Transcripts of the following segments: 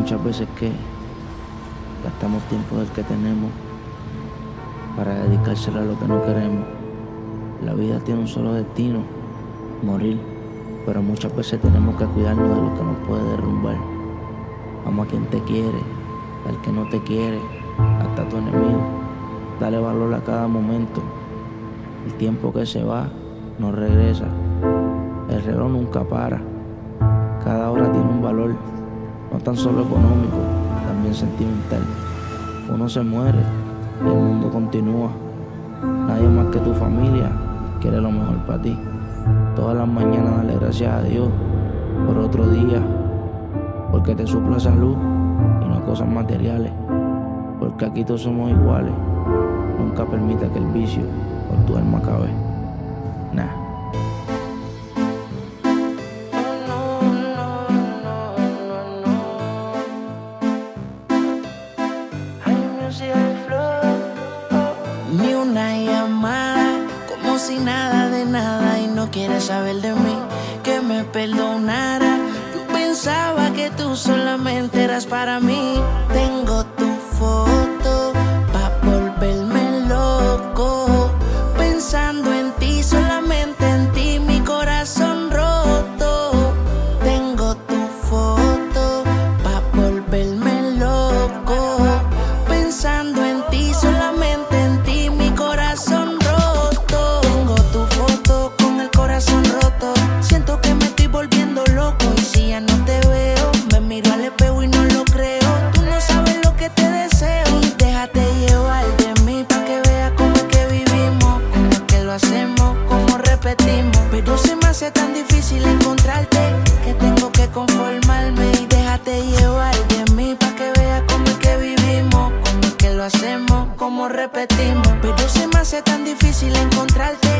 muchas veces que gastamos tiempo del que tenemos para dedicárselo a lo que no queremos. La vida tiene un solo destino, morir, pero muchas veces tenemos que cuidarnos de lo que nos puede derrumbar. Vamos a quien te quiere, al que no te quiere, hasta tu enemigo. Dale valor a cada momento. El tiempo que se va no regresa. El reloj nunca para. Cada hora tiene un valor, no tan solo económico, también sentimental. Uno se muere y el mundo continúa. Nadie más que tu familia quiere lo mejor para ti. Todas las mañanas dale gracias a Dios por otro día, porque te supla salud y no cosas materiales. Porque aquí todos somos iguales. Nunca permita que el vicio por tu alma acabe. Nah. Quieres saber de mí, que me perdonara. Yo pensaba que tú solamente eras para mí. Tengo tu foto Pero se me hace tan difícil encontrarte que tengo que conformarme y déjate llevar de mí pa que veas cómo es que vivimos, cómo es que lo hacemos, cómo repetimos. Pero se me hace tan difícil encontrarte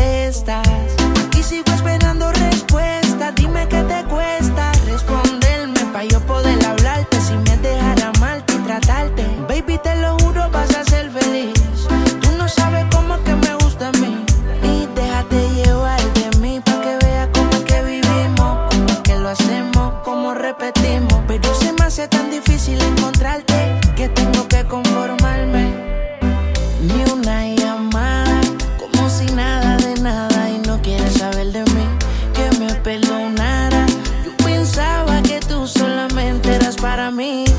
eras